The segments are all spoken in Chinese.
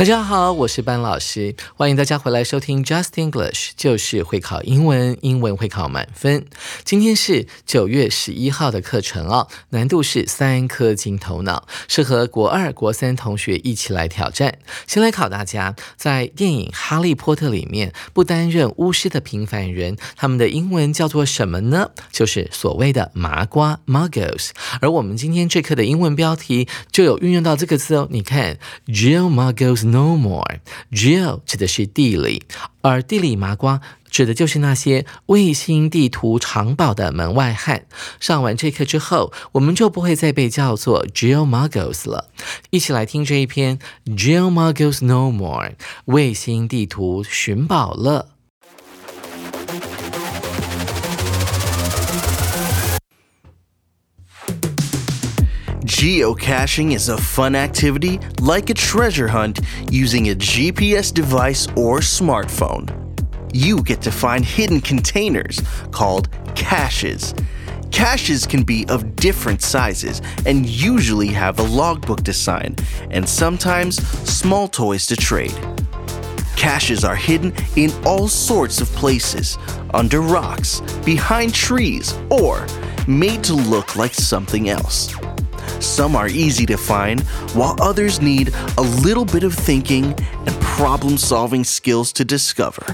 大家好，我是班老师，欢迎大家回来收听 Just English，就是会考英文，英文会考满分。今天是九月十一号的课程哦，难度是三颗金头脑，适合国二、国三同学一起来挑战。先来考大家，在电影《哈利波特》里面，不担任巫师的平凡人，他们的英文叫做什么呢？就是所谓的麻瓜 （Muggles）。而我们今天这课的英文标题就有运用到这个字哦，你看，Real Muggles。No more. Geo 指的是地理，而地理麻瓜指的就是那些卫星地图藏宝的门外汉。上完这课之后，我们就不会再被叫做 Geo Muggles 了。一起来听这一篇 Geo Muggles No more，卫星地图寻宝乐。Geocaching is a fun activity like a treasure hunt using a GPS device or smartphone. You get to find hidden containers called caches. Caches can be of different sizes and usually have a logbook to sign and sometimes small toys to trade. Caches are hidden in all sorts of places under rocks, behind trees, or made to look like something else. Some are easy to find, while others need a little bit of thinking and problem solving skills to discover.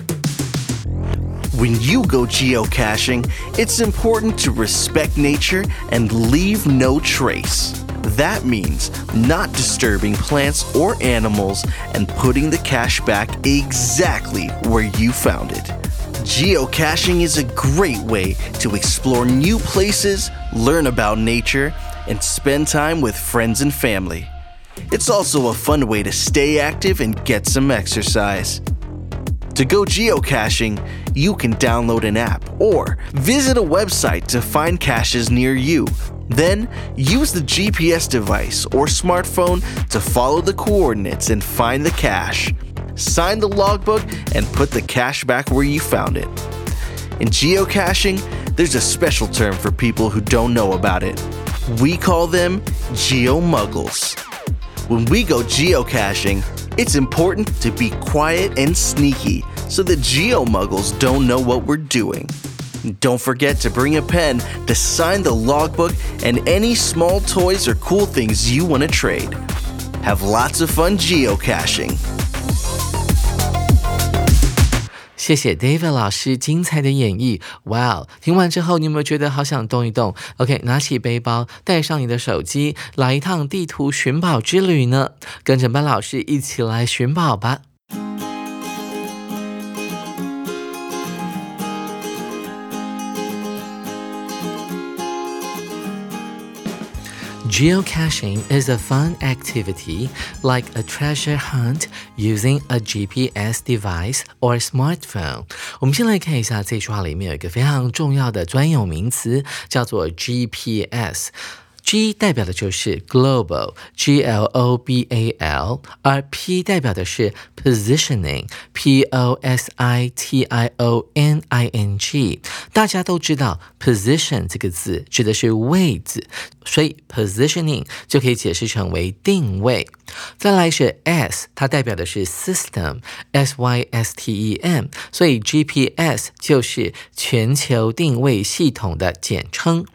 When you go geocaching, it's important to respect nature and leave no trace. That means not disturbing plants or animals and putting the cache back exactly where you found it. Geocaching is a great way to explore new places, learn about nature, and spend time with friends and family. It's also a fun way to stay active and get some exercise. To go geocaching, you can download an app or visit a website to find caches near you. Then, use the GPS device or smartphone to follow the coordinates and find the cache. Sign the logbook and put the cache back where you found it. In geocaching, there's a special term for people who don't know about it. We call them geomuggles. When we go geocaching, it's important to be quiet and sneaky so the geomuggles don't know what we're doing. Don't forget to bring a pen to sign the logbook and any small toys or cool things you want to trade. Have lots of fun geocaching. 谢谢 David 老师精彩的演绎。哇，听完之后，你有没有觉得好想动一动？OK，拿起背包，带上你的手机，来一趟地图寻宝之旅呢？跟着班老师一起来寻宝吧。Geocaching is a fun activity like a treasure hunt using a GPS device or smartphone。我们先来看一下这句话里面有一个非常重要的专有名词，叫做 GPS。 G 代表的就是 global，G L O B A L，而 P 代表的是 positioning，P O S I T I O N I N G。大家都知道 position 这个字指的是位置，所以 positioning 就可以解释成为定位。再来是 S，它代表的是 system，S Y S T E M，所以 GPS 就是全球定位系统的简称。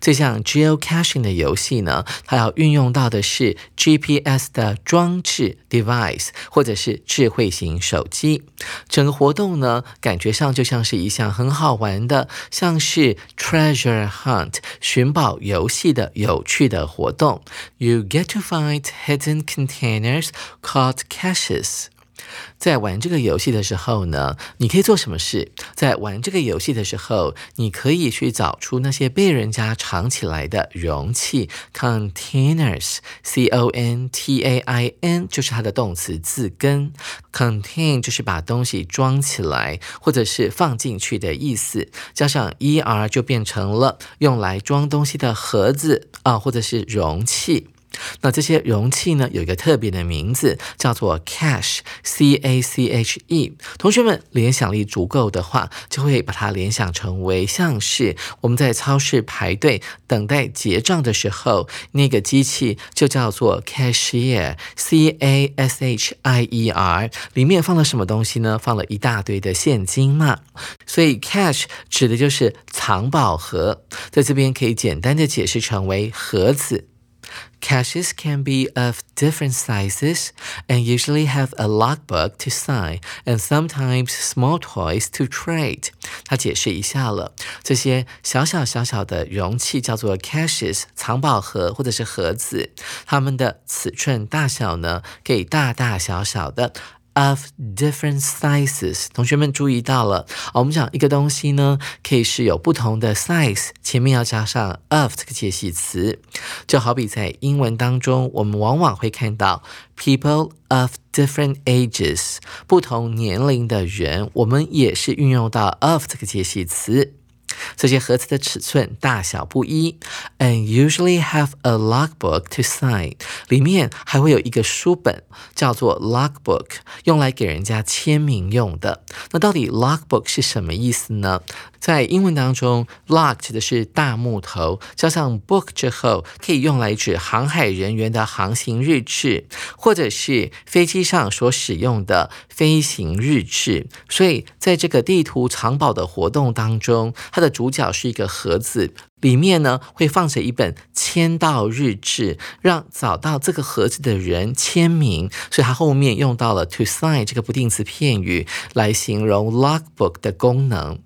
这项 geocaching 的游戏呢，它要运用到的是 GPS 的装置 device 或者是智慧型手机。整个活动呢，感觉上就像是一项很好玩的，像是 treasure hunt 寻宝游戏的有趣的活动。You get to find hidden containers called caches. 在玩这个游戏的时候呢，你可以做什么事？在玩这个游戏的时候，你可以去找出那些被人家藏起来的容器 （containers），c o n t a i n 就是它的动词字根，contain 就是把东西装起来或者是放进去的意思，加上 e r 就变成了用来装东西的盒子啊，或者是容器。那这些容器呢，有一个特别的名字，叫做 cache，c a c h e。同学们联想力足够的话，就会把它联想成为像是我们在超市排队等待结账的时候，那个机器就叫做 cashier，c a s h i e r。里面放了什么东西呢？放了一大堆的现金嘛。所以 cache 指的就是藏宝盒，在这边可以简单的解释成为盒子。Caches can be of different sizes and usually have a logbook to sign and sometimes small toys to trade. 他解释一下了，这些小小小小的容器叫做 caches 藏宝盒或者是盒子，它们的尺寸大小呢，可以大大小小的。 Of different sizes，同学们注意到了我们讲一个东西呢，可以是有不同的 size，前面要加上 of 这个介系词。就好比在英文当中，我们往往会看到 people of different ages，不同年龄的人，我们也是运用到 of 这个介系词。这些盒子的尺寸大小不一，and usually have a logbook to sign。里面还会有一个书本，叫做 logbook，用来给人家签名用的。那到底 logbook 是什么意思呢？在英文当中，log 指的是大木头，加上 book 之后，可以用来指航海人员的航行日志，或者是飞机上所使用的飞行日志。所以，在这个地图藏宝的活动当中，它的主角是一个盒子。里面呢会放着一本签到日志，让找到这个盒子的人签名，所以它后面用到了 to sign 这个不定词片语来形容 logbook 的功能。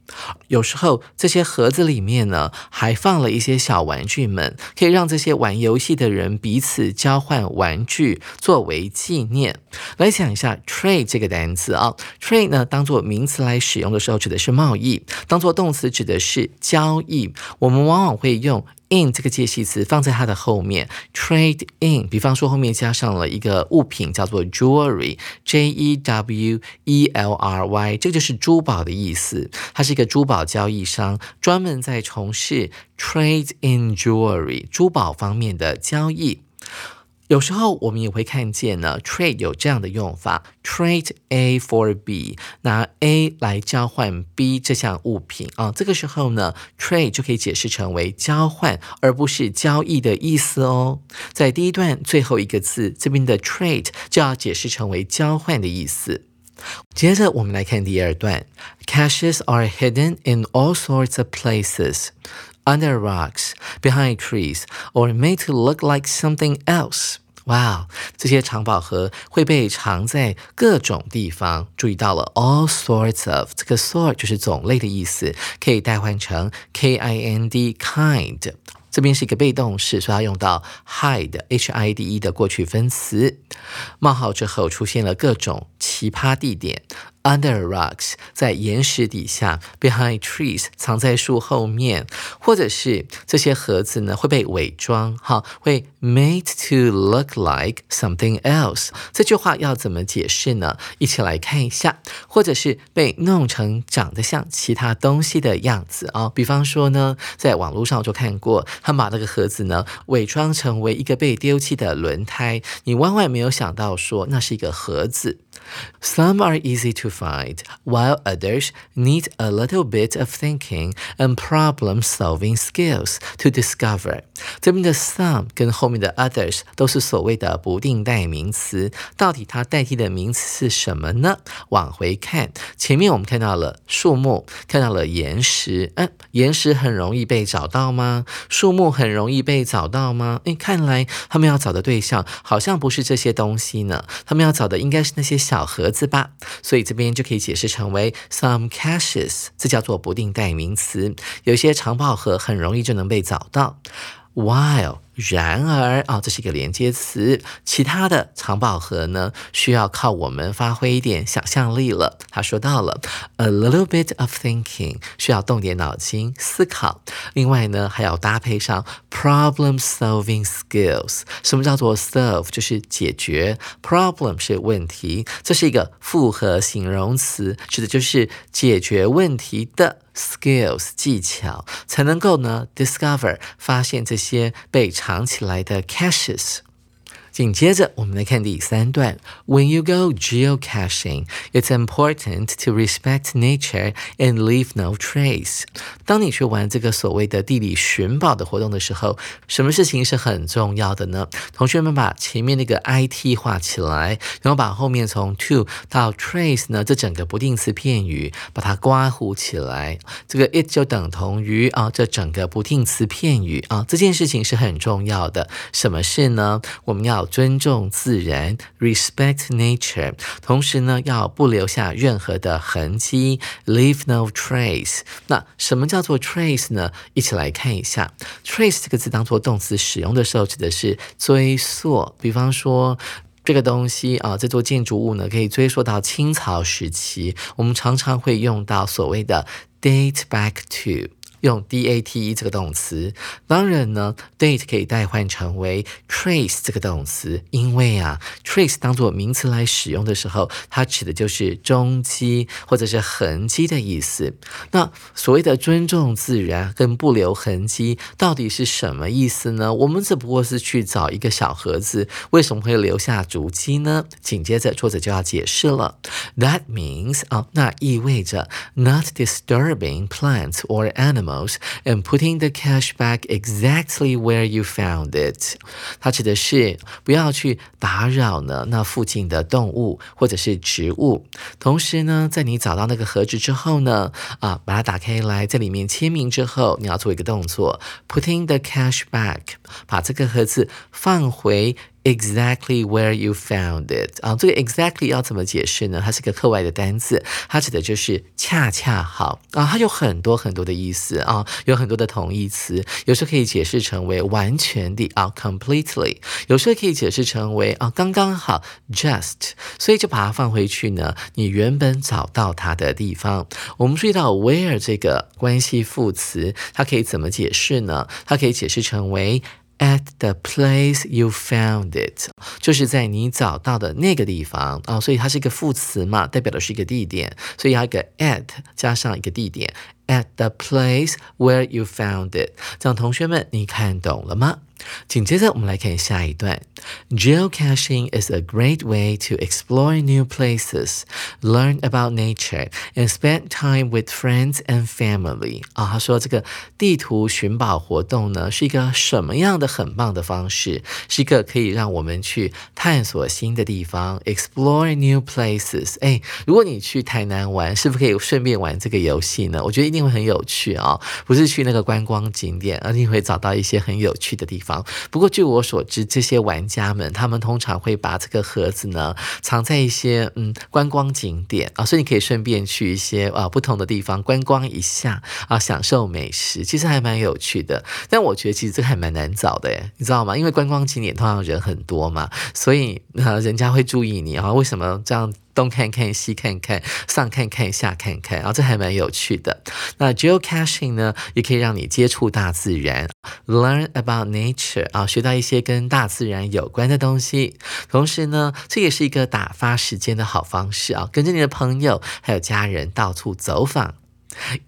有时候这些盒子里面呢还放了一些小玩具们，可以让这些玩游戏的人彼此交换玩具作为纪念。来讲一下 trade 这个单词啊，trade 呢当做名词来使用的时候指的是贸易，当做动词指的是交易。我们往往往会用 in 这个介系词放在它的后面，trade in。比方说后面加上了一个物品叫做 jewelry，j e w e l r y，这个就是珠宝的意思。它是一个珠宝交易商，专门在从事 trade in jewelry 珠宝方面的交易。有时候我们也会看见呢，trade 有这样的用法，trade A for B，拿 A 来交换 B 这项物品啊。这个时候呢，trade 就可以解释成为交换，而不是交易的意思哦。在第一段最后一个字这边的 trade 就要解释成为交换的意思。接着我们来看第二段，caches are hidden in all sorts of places。under rocks, behind trees, or made to look like something else. 哇，这些藏宝盒会被藏在各种地方。注意到了，all sorts of 这个 sort 就是种类的意思，可以代换成 k i n d kind。 这边是一个被动式，所以要用到 hide h i d e 的过去分词。冒号之后出现了各种奇葩地点。Under rocks，在岩石底下；behind trees，藏在树后面；或者是这些盒子呢会被伪装，哈，会 made to look like something else。这句话要怎么解释呢？一起来看一下。或者是被弄成长得像其他东西的样子啊。比方说呢，在网络上就看过，他把那个盒子呢伪装成为一个被丢弃的轮胎，你万万没有想到说那是一个盒子。Some are easy to find, while others need a little bit of thinking and problem solving skills to discover. 这边的 some 跟后面的 others 都是所谓的不定代名词，到底它代替的名词是什么呢？往回看，前面我们看到了树木，看到了岩石，嗯，岩石很容易被找到吗？树木很容易被找到吗？诶，看来他们要找的对象好像不是这些东西呢，他们要找的应该是那些小盒子吧，所以这边就可以解释成为 some caches，这叫做不定代名词，有些藏宝盒很容易就能被找到。While 然而啊，这是一个连接词，其他的藏宝盒呢，需要靠我们发挥一点想象力了。他说到了 a little bit of thinking，需要动点脑筋思考。另外呢，还要搭配上 problem solving skills。什么叫做 solve？就是解决，problem 是问题，这是一个复合形容词，指的就是解决问题的。Skills 技巧才能够呢 discover 发现这些被藏起来的 caches。紧接着，我们来看第三段。When you go geocaching, it's important to respect nature and leave no trace。当你去玩这个所谓的地理寻宝的活动的时候，什么事情是很重要的呢？同学们把前面那个 it 画起来，然后把后面从 to 到 trace 呢这整个不定词片语把它刮糊起来。这个 it 就等同于啊这整个不定词片语啊这件事情是很重要的。什么事呢？我们要尊重自然，respect nature，同时呢，要不留下任何的痕迹，leave no trace。那什么叫做 trace 呢？一起来看一下，trace 这个字当做动词使用的时候，指的是追溯。比方说，这个东西啊，这座建筑物呢，可以追溯到清朝时期。我们常常会用到所谓的 date back to。用 date 这个动词，当然呢，date 可以代换成为 trace 这个动词，因为啊，trace 当做名词来使用的时候，它指的就是踪迹或者是痕迹的意思。那所谓的尊重自然跟不留痕迹，到底是什么意思呢？我们只不过是去找一个小盒子，为什么会留下足迹呢？紧接着作者就要解释了，That means 啊，那意味着 not disturbing plants or animals。Most and putting the cash back exactly where you found it，它指的是不要去打扰呢那附近的动物或者是植物。同时呢，在你找到那个盒子之后呢，啊，把它打开来，在里面签名之后，你要做一个动作，putting the cash back，把这个盒子放回。Exactly where you found it 啊，这个 exactly 要怎么解释呢？它是个课外的单词，它指的就是恰恰好啊，它有很多很多的意思啊，有很多的同义词，有时候可以解释成为完全的啊，completely，有时候可以解释成为啊，刚刚好，just，所以就把它放回去呢，你原本找到它的地方。我们注意到 where 这个关系副词，它可以怎么解释呢？它可以解释成为。At the place you found it，就是在你找到的那个地方啊，所以它是一个副词嘛，代表的是一个地点，所以要一个 at 加上一个地点。At the place where you found it，这样同学们你看懂了吗？紧接着我们来看下一段。Geocaching is a great way to explore new places, learn about nature, and spend time with friends and family. 啊，他说这个地图寻宝活动呢，是一个什么样的很棒的方式？是一个可以让我们去探索新的地方，explore new places。哎，如果你去台南玩，是不是可以顺便玩这个游戏呢？我觉得一定会很有趣啊！不是去那个观光景点，而你会找到一些很有趣的地方。不过据我所知，这些玩家们他们通常会把这个盒子呢藏在一些嗯观光景点啊，所以你可以顺便去一些啊不同的地方观光一下啊，享受美食，其实还蛮有趣的。但我觉得其实这个还蛮难找的诶，你知道吗？因为观光景点通常人很多嘛，所以啊人家会注意你啊。为什么这样？东看看西看看，上看看下看看，啊，这还蛮有趣的。那 geocaching 呢，也可以让你接触大自然，learn about nature 啊，学到一些跟大自然有关的东西。同时呢，这也是一个打发时间的好方式啊，跟着你的朋友还有家人到处走访。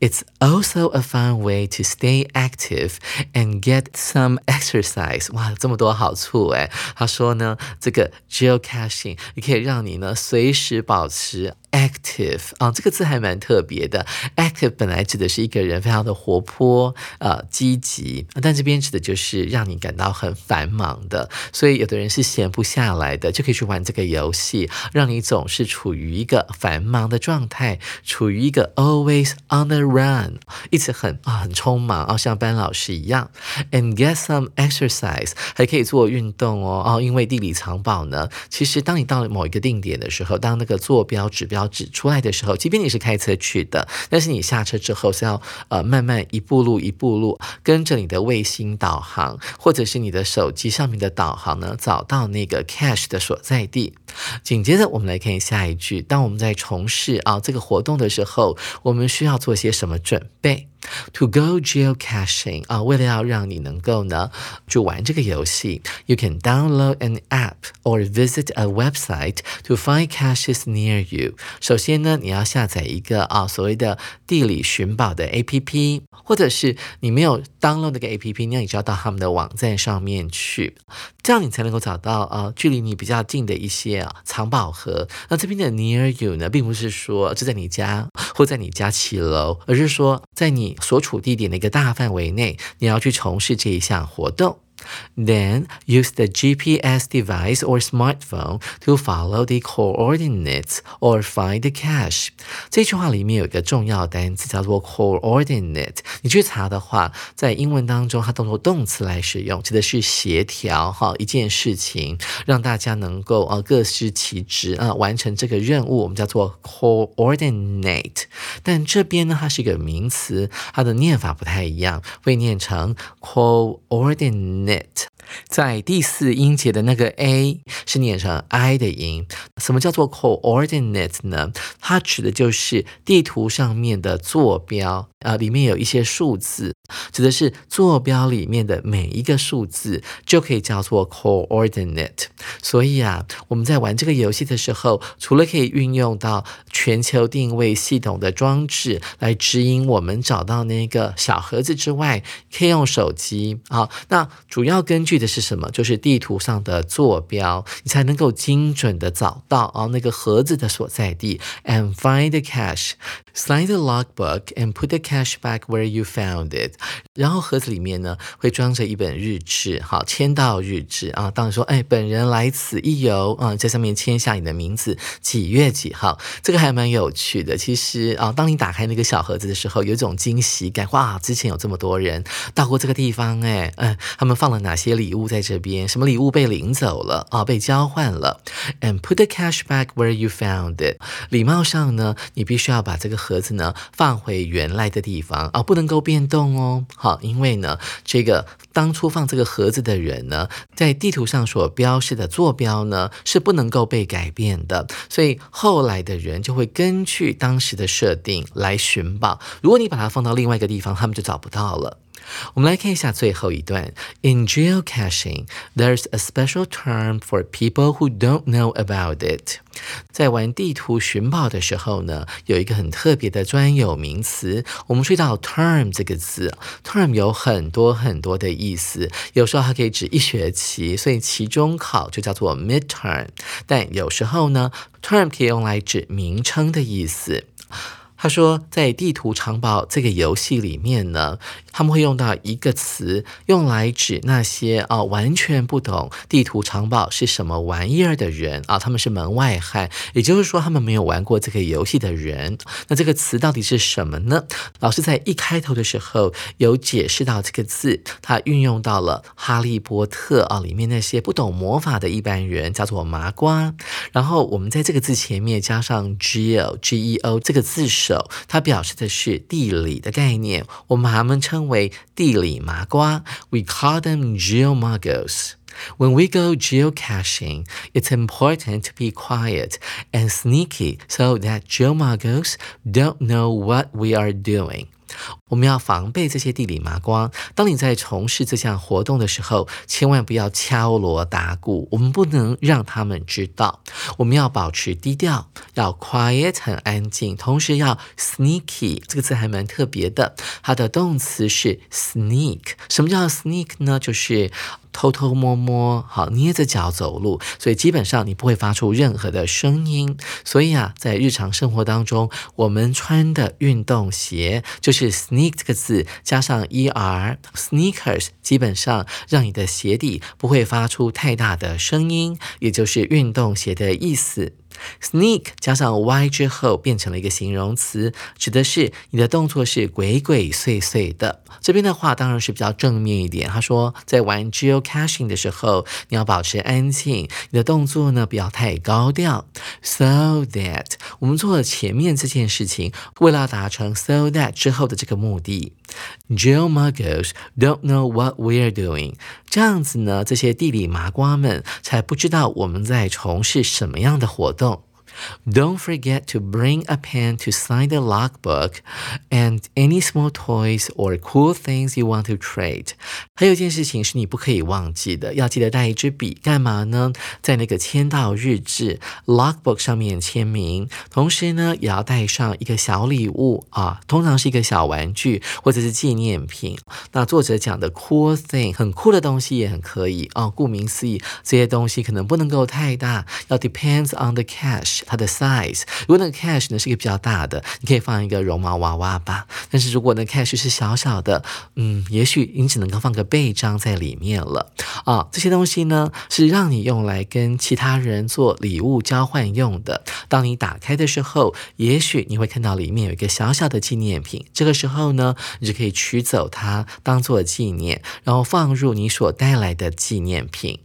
It's also a fun way to stay active and get some exercise。哇，这么多好处哎！他说呢，这个 geocaching 也可以让你呢随时保持 active。啊，这个字还蛮特别的。active 本来指的是一个人非常的活泼、呃积极，但这边指的就是让你感到很繁忙的。所以有的人是闲不下来的，就可以去玩这个游戏，让你总是处于一个繁忙的状态，处于一个 always on the run，一直很啊很匆忙啊，像班老师一样。And get some exercise，还可以做运动哦哦，因为地理藏宝呢，其实当你到了某一个定点的时候，当那个坐标指标指出来的时候，即便你是开车去的，但是你下车之后是要呃慢慢一步路一步路跟着你的卫星导航，或者是你的手机上面的导航呢，找到那个 cash 的所在地。紧接着我们来看下一句，当我们在从事啊这个活动的时候，我们需要做些什么准备？To go geocaching 啊，为了要让你能够呢就玩这个游戏，You can download an app or visit a website to find caches near you。首先呢，你要下载一个啊所谓的地理寻宝的 APP，或者是你没有 download 那个 APP，那你就要到他们的网站上面去，这样你才能够找到啊距离你比较近的一些啊藏宝盒。那这边的 near you 呢，并不是说就在你家或在你家七楼，而是说在你所处地点的一个大范围内，你要去从事这一项活动。Then use the GPS device or smartphone to follow the coordinates or find the cache。这句话里面有一个重要单词叫做 coordinate。你去查的话，在英文当中它当做动词来使用，指的是协调哈一件事情，让大家能够啊各司其职啊完成这个任务，我们叫做 coordinate。但这边呢，它是一个名词，它的念法不太一样，会念成 coordinate。 Net 在第四音节的那个 a 是念成 i 的音。什么叫做 coordinate 呢？它指的就是地图上面的坐标啊，里面有一些数字，指的是坐标里面的每一个数字就可以叫做 coordinate。所以啊，我们在玩这个游戏的时候，除了可以运用到全球定位系统的装置来指引我们找到那个小盒子之外，可以用手机啊。那主要根据的是什么？就是地图上的坐标，你才能够精准的找到啊那个盒子的所在地。And find the cache, sign the logbook, and put the Cash back where you found it。然后盒子里面呢会装着一本日志，好，签到日志啊。当你说，哎，本人来此一游啊，在上面签下你的名字，几月几号，这个还蛮有趣的。其实啊，当你打开那个小盒子的时候，有一种惊喜感。哇，之前有这么多人到过这个地方，哎，嗯，他们放了哪些？礼物在这边，什么礼物被领走了啊？被交换了。And put the cash back where you found it。礼貌上呢，你必须要把这个盒子呢放回原来的的地方啊，不能够变动哦。好，因为呢，这个当初放这个盒子的人呢，在地图上所标示的坐标呢是不能够被改变的，所以后来的人就会根据当时的设定来寻宝。如果你把它放到另外一个地方，他们就找不到了。我们来看一下最后一段。In geocaching, there's a special term for people who don't know about it. 在玩地图寻宝的时候呢，有一个很特别的专有名词。我们注意到 term 这个字，term 有很多很多的意思，有时候还可以指一学期，所以期中考就叫做 midterm。但有时候呢，term 可以用来指名称的意思。他说，在地图藏宝这个游戏里面呢，他们会用到一个词，用来指那些啊完全不懂地图藏宝是什么玩意儿的人啊，他们是门外汉，也就是说，他们没有玩过这个游戏的人。那这个词到底是什么呢？老师在一开头的时候有解释到这个字，它运用到了《哈利波特》啊里面那些不懂魔法的一般人，叫做麻瓜。然后我们在这个字前面加上 geo g e o 这个字是首。它表示的是地理的概念，我们把它们称为地理麻瓜。We call them geomuggles. When we go geocaching, it's important to be quiet and sneaky so that geomuggles don't know what we are doing. 我们要防备这些地理麻瓜。当你在从事这项活动的时候，千万不要敲锣打鼓，我们不能让他们知道。我们要保持低调，要 quiet 很安静，同时要 sneaky 这个字还蛮特别的，它的动词是 sneak。什么叫 sneak 呢？就是偷偷摸摸，好捏着脚走路，所以基本上你不会发出任何的声音。所以啊，在日常生活当中，我们穿的运动鞋就是 sneak sneak 这个字加上 er，sneakers 基本上让你的鞋底不会发出太大的声音，也就是运动鞋的意思。Sneak 加上 y 之后变成了一个形容词，指的是你的动作是鬼鬼祟祟的。这边的话当然是比较正面一点。他说，在玩 geocaching 的时候，你要保持安静，你的动作呢不要太高调。So that 我们做了前面这件事情，为了达成 so that 之后的这个目的。Geomuggles don't know what we're doing。这样子呢，这些地理麻瓜们才不知道我们在从事什么样的活动。Don't forget to bring a pen to sign the logbook and any small toys or cool things you want to trade。还有一件事情是你不可以忘记的，要记得带一支笔，干嘛呢？在那个签到日志 logbook 上面签名，同时呢，也要带上一个小礼物啊，通常是一个小玩具或者是纪念品。那作者讲的 cool thing 很酷的东西也很可以啊。顾名思义，这些东西可能不能够太大，要 depends on the cash。 它的 size，如果那个 cash 呢是一个比较大的，你可以放一个绒毛娃娃吧。但是如果那 cash 是小小的，嗯，也许你只能够放个背章在里面了啊。这些东西呢是让你用来跟其他人做礼物交换用的。当你打开的时候，也许你会看到里面有一个小小的纪念品。这个时候呢，你就可以取走它当做纪念，然后放入你所带来的纪念品。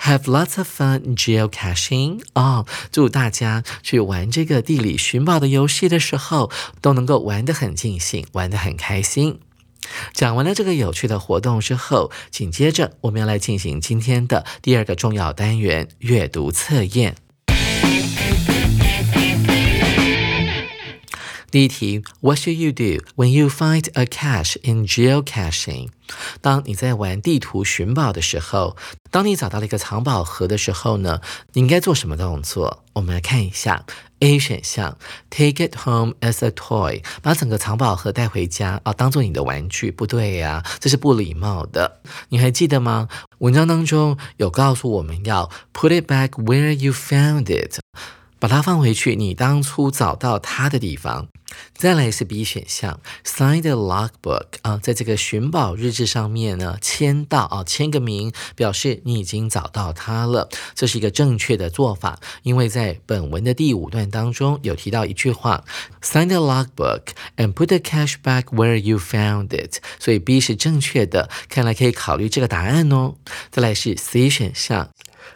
Have lots of fun geocaching 哦！祝大家去玩这个地理寻宝的游戏的时候，都能够玩得很尽兴，玩得很开心。讲完了这个有趣的活动之后，紧接着我们要来进行今天的第二个重要单元——阅读测验。第一题，What should you do when you find a cache in geocaching？当你在玩地图寻宝的时候，当你找到了一个藏宝盒的时候呢，你应该做什么动作？我们来看一下 A 选项，Take it home as a toy，把整个藏宝盒带回家啊，当做你的玩具。不对呀，这是不礼貌的。你还记得吗？文章当中有告诉我们要 Put it back where you found it。把它放回去，你当初找到它的地方。再来是 B 选项，sign the logbook 啊，在这个寻宝日志上面呢，签到啊，签个名，表示你已经找到它了。这是一个正确的做法，因为在本文的第五段当中有提到一句话，sign the logbook and put the cash back where you found it。所以 B 是正确的，看来可以考虑这个答案哦。再来是 C 选项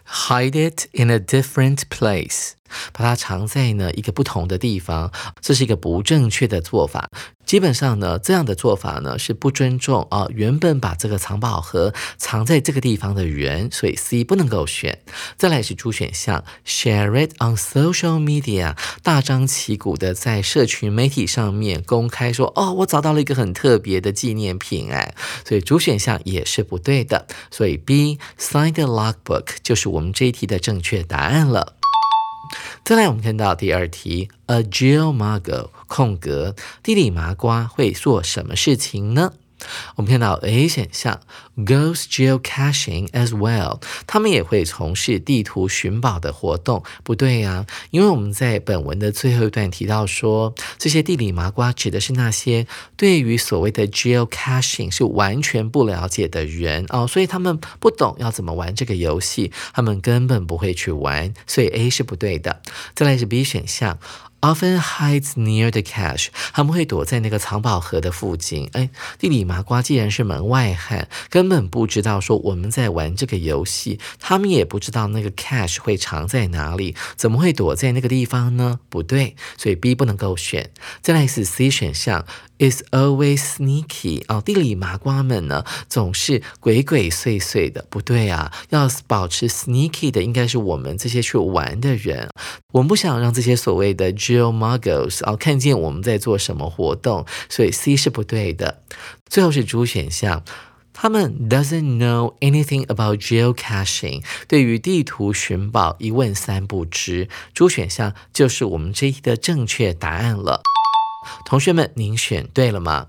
，hide it in a different place。把它藏在呢一个不同的地方，这是一个不正确的做法。基本上呢，这样的做法呢是不尊重啊原本把这个藏宝盒藏在这个地方的人，所以 C 不能够选。再来是 D 选项，Share it on social media，大张旗鼓的在社群媒体上面公开说，哦，我找到了一个很特别的纪念品，哎，所以主选项也是不对的。所以 B sign a logbook 就是我们这一题的正确答案了。再来，我们看到第二题，a geolmago 空格地理麻瓜会做什么事情呢？我们看到 A 选项，goes geocaching as well，他们也会从事地图寻宝的活动。不对呀，因为我们在本文的最后一段提到说，这些地理麻瓜指的是那些对于所谓的 geocaching 是完全不了解的人哦，所以他们不懂要怎么玩这个游戏，他们根本不会去玩，所以 A 是不对的。再来是 B 选项。Often hides near the cash，他们会躲在那个藏宝盒的附近。哎，地理麻瓜既然是门外汉，根本不知道说我们在玩这个游戏，他们也不知道那个 cash 会藏在哪里，怎么会躲在那个地方呢？不对，所以 B 不能够选。再来是 C 选项。Is always sneaky 哦，地里麻瓜们呢总是鬼鬼祟祟的。不对啊，要保持 sneaky 的应该是我们这些去玩的人。我们不想让这些所谓的 Jill Muggles 啊看见我们在做什么活动，所以 C 是不对的。最后是 D 选项。他们 doesn't know anything about geocaching，对于地图寻宝一问三不知。猪选项就是我们这一题的正确答案了。同学们，您选对了吗？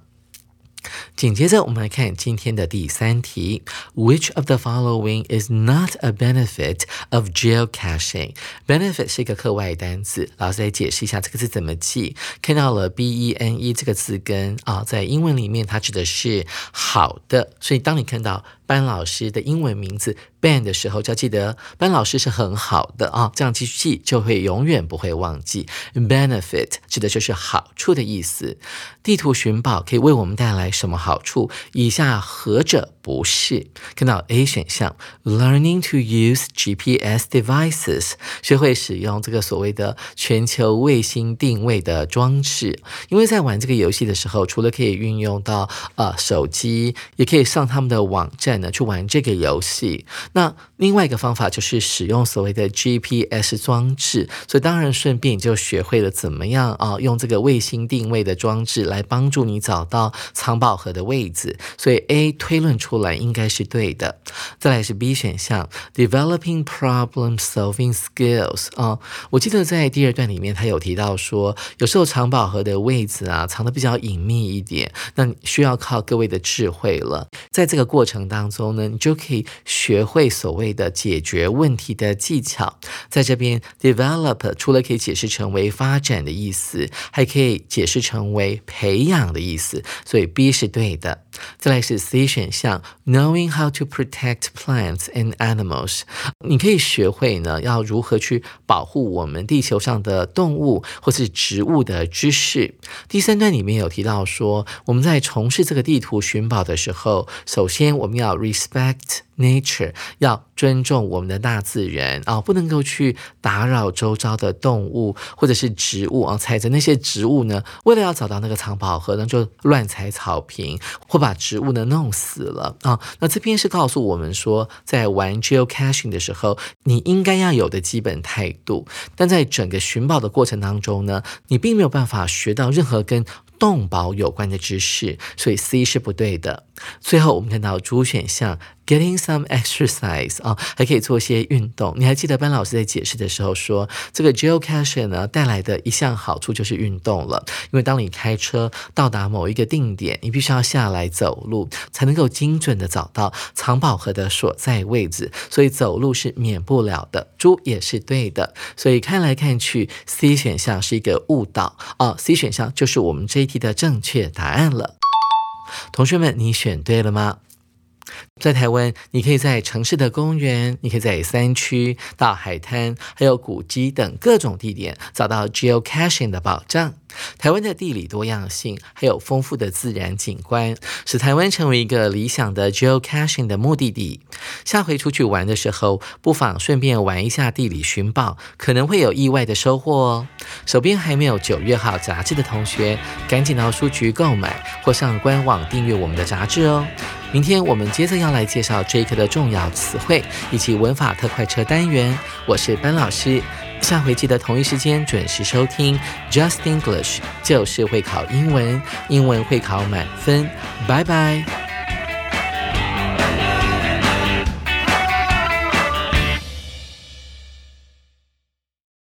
紧接着，我们来看今天的第三题：Which of the following is not a benefit of geocaching？benefit 是一个课外单词，老师来解释一下这个字怎么记。看到了 b e n e 这个字根啊，在英文里面它指的是好的，所以当你看到。班老师的英文名字 ban 的时候，就要记得班老师是很好的啊，这样继续记就会永远不会忘记。Benefit 指的就是好处的意思。地图寻宝可以为我们带来什么好处？以下何者不是？看到 A 选项，Learning to use GPS devices，学会使用这个所谓的全球卫星定位的装置。因为在玩这个游戏的时候，除了可以运用到呃手机，也可以上他们的网站。呢去玩这个游戏，那另外一个方法就是使用所谓的 GPS 装置，所以当然顺便你就学会了怎么样啊用这个卫星定位的装置来帮助你找到藏宝盒的位置，所以 A 推论出来应该是对的。再来是 B 选项，Developing problem solving skills 啊，我记得在第二段里面他有提到说，有时候藏宝盒的位置啊藏的比较隐秘一点，那需要靠各位的智慧了，在这个过程。当中呢，你就可以学会所谓的解决问题的技巧。在这边，develop 除了可以解释成为发展的意思，还可以解释成为培养的意思。所以 B 是对的。再来是 C 选项，knowing how to protect plants and animals，你可以学会呢要如何去保护我们地球上的动物或是植物的知识。第三段里面有提到说，我们在从事这个地图寻宝的时候，首先我们要 respect。Nature 要尊重我们的大自然啊，不能够去打扰周遭的动物或者是植物啊。踩着那些植物呢，为了要找到那个藏宝盒呢，就乱踩草坪，或把植物呢弄死了啊。那这边是告诉我们说，在玩 geocaching 的时候，你应该要有的基本态度。但在整个寻宝的过程当中呢，你并没有办法学到任何跟动保有关的知识，所以 C 是不对的。最后我们看到主选项。Getting some exercise 啊，还可以做些运动。你还记得班老师在解释的时候说，这个 geocaching 呢带来的一项好处就是运动了。因为当你开车到达某一个定点，你必须要下来走路，才能够精准的找到藏宝盒的所在位置，所以走路是免不了的。猪也是对的，所以看来看去，C 选项是一个误导啊。C 选项就是我们这一题的正确答案了。同学们，你选对了吗？在台湾，你可以在城市的公园，你可以在山区、到海滩，还有古迹等各种地点找到 geocaching 的宝藏。台湾的地理多样性，还有丰富的自然景观，使台湾成为一个理想的 geocaching 的目的地。下回出去玩的时候，不妨顺便玩一下地理寻宝，可能会有意外的收获哦。手边还没有九月号杂志的同学，赶紧到书局购买，或上官网订阅我们的杂志哦。明天我们接着要要来介绍这一课的重要词汇以及文法特快车单元。我是班老师，下回记得同一时间准时收听 Just English，就是会考英文，英文会考满分。拜拜。